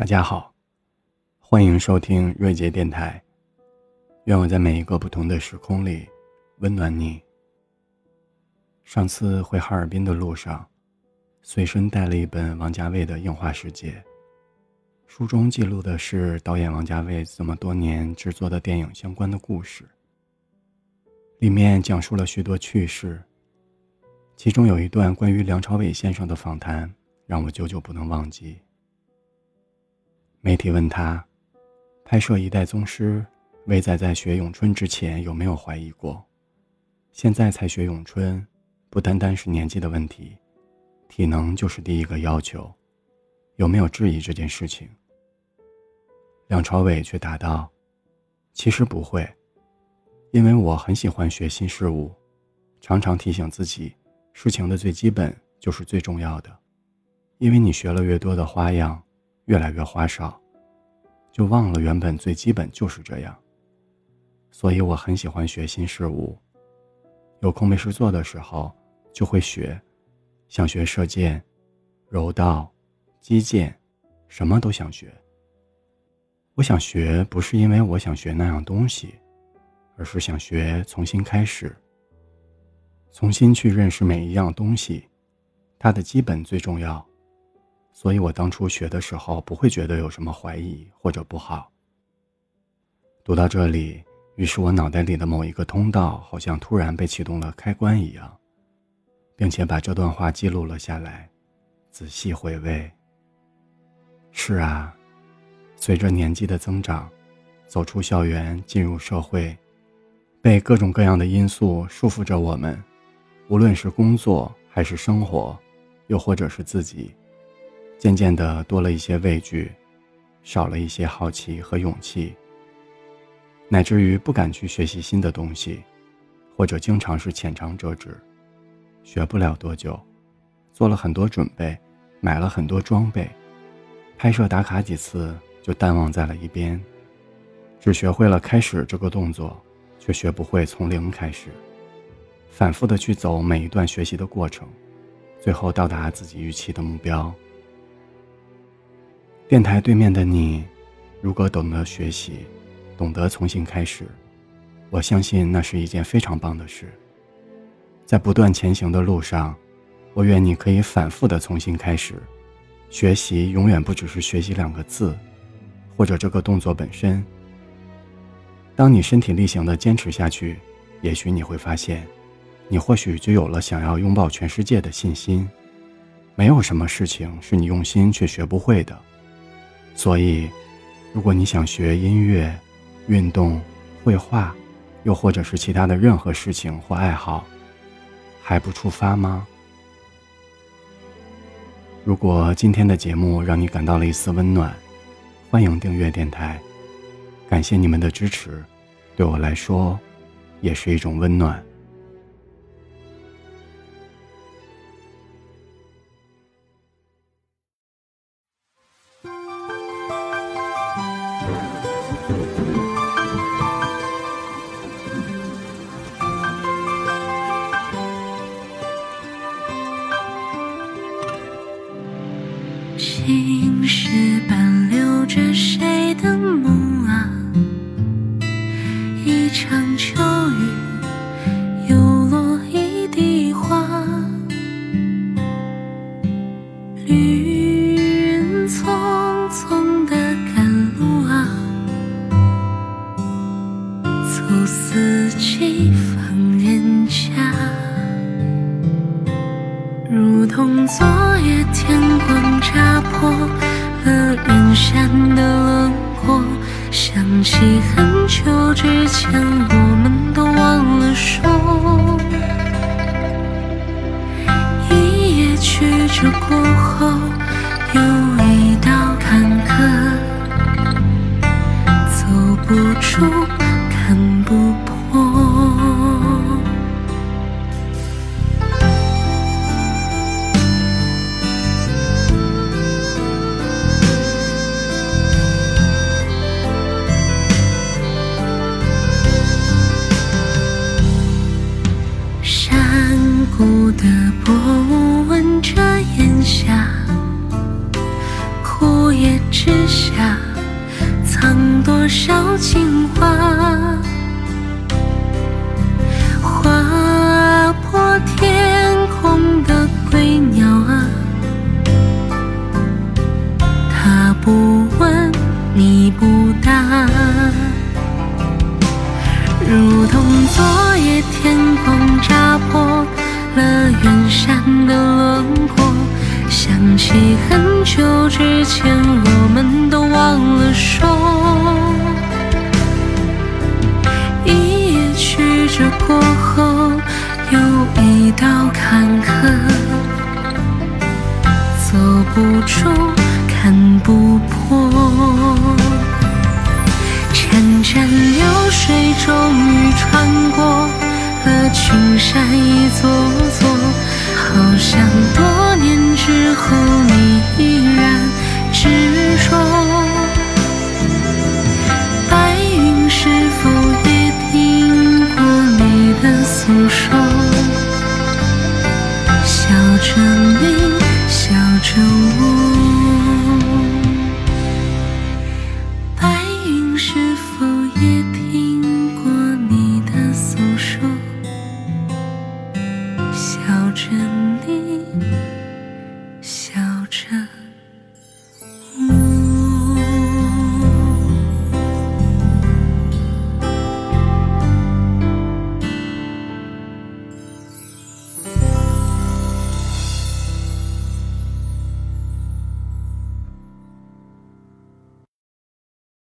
大家好，欢迎收听瑞杰电台。愿我在每一个不同的时空里温暖你。上次回哈尔滨的路上，随身带了一本王家卫的《映画世界》，书中记录的是导演王家卫这么多年制作的电影相关的故事，里面讲述了许多趣事。其中有一段关于梁朝伟先生的访谈，让我久久不能忘记。媒体问他，拍摄《一代宗师》，魏仔在学咏春之前有没有怀疑过？现在才学咏春，不单单是年纪的问题，体能就是第一个要求，有没有质疑这件事情？梁朝伟却答道：“其实不会，因为我很喜欢学新事物，常常提醒自己，事情的最基本就是最重要的，因为你学了越多的花样。”越来越花哨，就忘了原本最基本就是这样。所以我很喜欢学新事物，有空没事做的时候就会学，想学射箭、柔道、击剑，什么都想学。我想学不是因为我想学那样东西，而是想学重新开始，重新去认识每一样东西，它的基本最重要。所以我当初学的时候不会觉得有什么怀疑或者不好。读到这里，于是我脑袋里的某一个通道好像突然被启动了开关一样，并且把这段话记录了下来，仔细回味。是啊，随着年纪的增长，走出校园进入社会，被各种各样的因素束缚着我们，无论是工作还是生活，又或者是自己。渐渐的多了一些畏惧，少了一些好奇和勇气，乃至于不敢去学习新的东西，或者经常是浅尝辄止，学不了多久，做了很多准备，买了很多装备，拍摄打卡几次就淡忘在了一边，只学会了开始这个动作，却学不会从零开始，反复的去走每一段学习的过程，最后到达自己预期的目标。电台对面的你，如果懂得学习，懂得重新开始，我相信那是一件非常棒的事。在不断前行的路上，我愿你可以反复的重新开始。学习永远不只是学习两个字，或者这个动作本身。当你身体力行的坚持下去，也许你会发现，你或许就有了想要拥抱全世界的信心。没有什么事情是你用心却学不会的。所以，如果你想学音乐、运动、绘画，又或者是其他的任何事情或爱好，还不出发吗？如果今天的节目让你感到了一丝温暖，欢迎订阅电台。感谢你们的支持，对我来说，也是一种温暖。场秋雨，又落一地花。旅人匆匆的赶路啊，走四季访人家，如同昨夜天光。扎破了云山的轮廓，想起很之前，我们都忘了说。一夜曲折过后，又山谷的波纹遮檐下。之下，藏多少情话？划破天空的归鸟啊，他不问，你不答，如同昨夜天光远山的轮廓。想起很久之前，我们都忘了说，一夜曲折过后，又一道坎坷，走不出，看不破。潺潺流水终于穿过了群山一座座，好像多年。之后，你依然执着。白云是否也听过你的诉说？笑着你，笑着我。